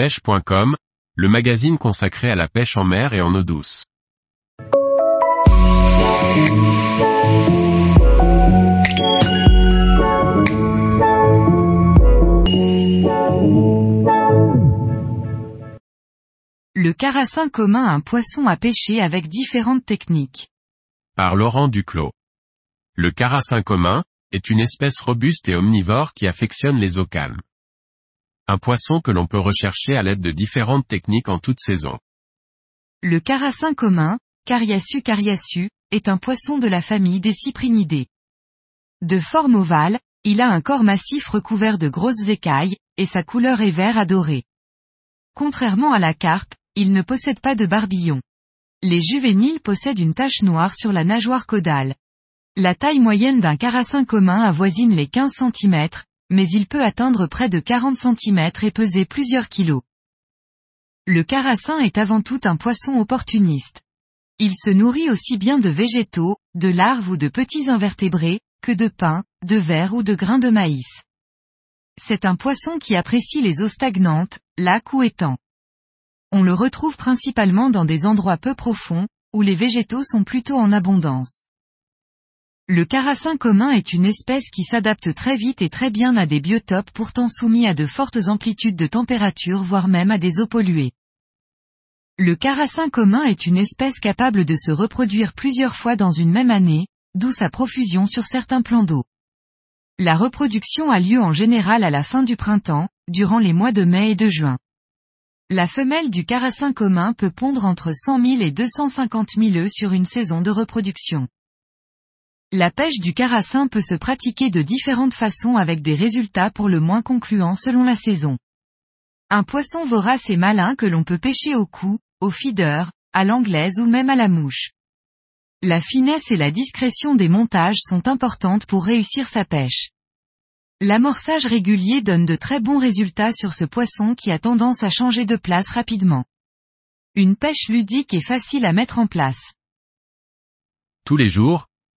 pêche.com, le magazine consacré à la pêche en mer et en eau douce. Le carassin commun un poisson à pêcher avec différentes techniques. Par Laurent Duclos. Le carassin commun, est une espèce robuste et omnivore qui affectionne les eaux calmes. Un poisson que l'on peut rechercher à l'aide de différentes techniques en toute saison. Le carassin commun, Cariasu cariasu, est un poisson de la famille des cyprinidés. De forme ovale, il a un corps massif recouvert de grosses écailles, et sa couleur est vert adoré. Contrairement à la carpe, il ne possède pas de barbillon. Les juvéniles possèdent une tache noire sur la nageoire caudale. La taille moyenne d'un carassin commun avoisine les 15 cm, mais il peut atteindre près de 40 cm et peser plusieurs kilos. Le carassin est avant tout un poisson opportuniste. Il se nourrit aussi bien de végétaux, de larves ou de petits invertébrés, que de pain, de verre ou de grains de maïs. C'est un poisson qui apprécie les eaux stagnantes, lacs ou étangs. On le retrouve principalement dans des endroits peu profonds, où les végétaux sont plutôt en abondance. Le carassin commun est une espèce qui s'adapte très vite et très bien à des biotopes pourtant soumis à de fortes amplitudes de température voire même à des eaux polluées. Le carassin commun est une espèce capable de se reproduire plusieurs fois dans une même année, d'où sa profusion sur certains plans d'eau. La reproduction a lieu en général à la fin du printemps, durant les mois de mai et de juin. La femelle du carassin commun peut pondre entre 100 000 et 250 000 œufs sur une saison de reproduction. La pêche du carassin peut se pratiquer de différentes façons avec des résultats pour le moins concluants selon la saison. Un poisson vorace et malin que l'on peut pêcher au cou, au feeder, à l'anglaise ou même à la mouche. La finesse et la discrétion des montages sont importantes pour réussir sa pêche. L'amorçage régulier donne de très bons résultats sur ce poisson qui a tendance à changer de place rapidement. Une pêche ludique est facile à mettre en place. Tous les jours,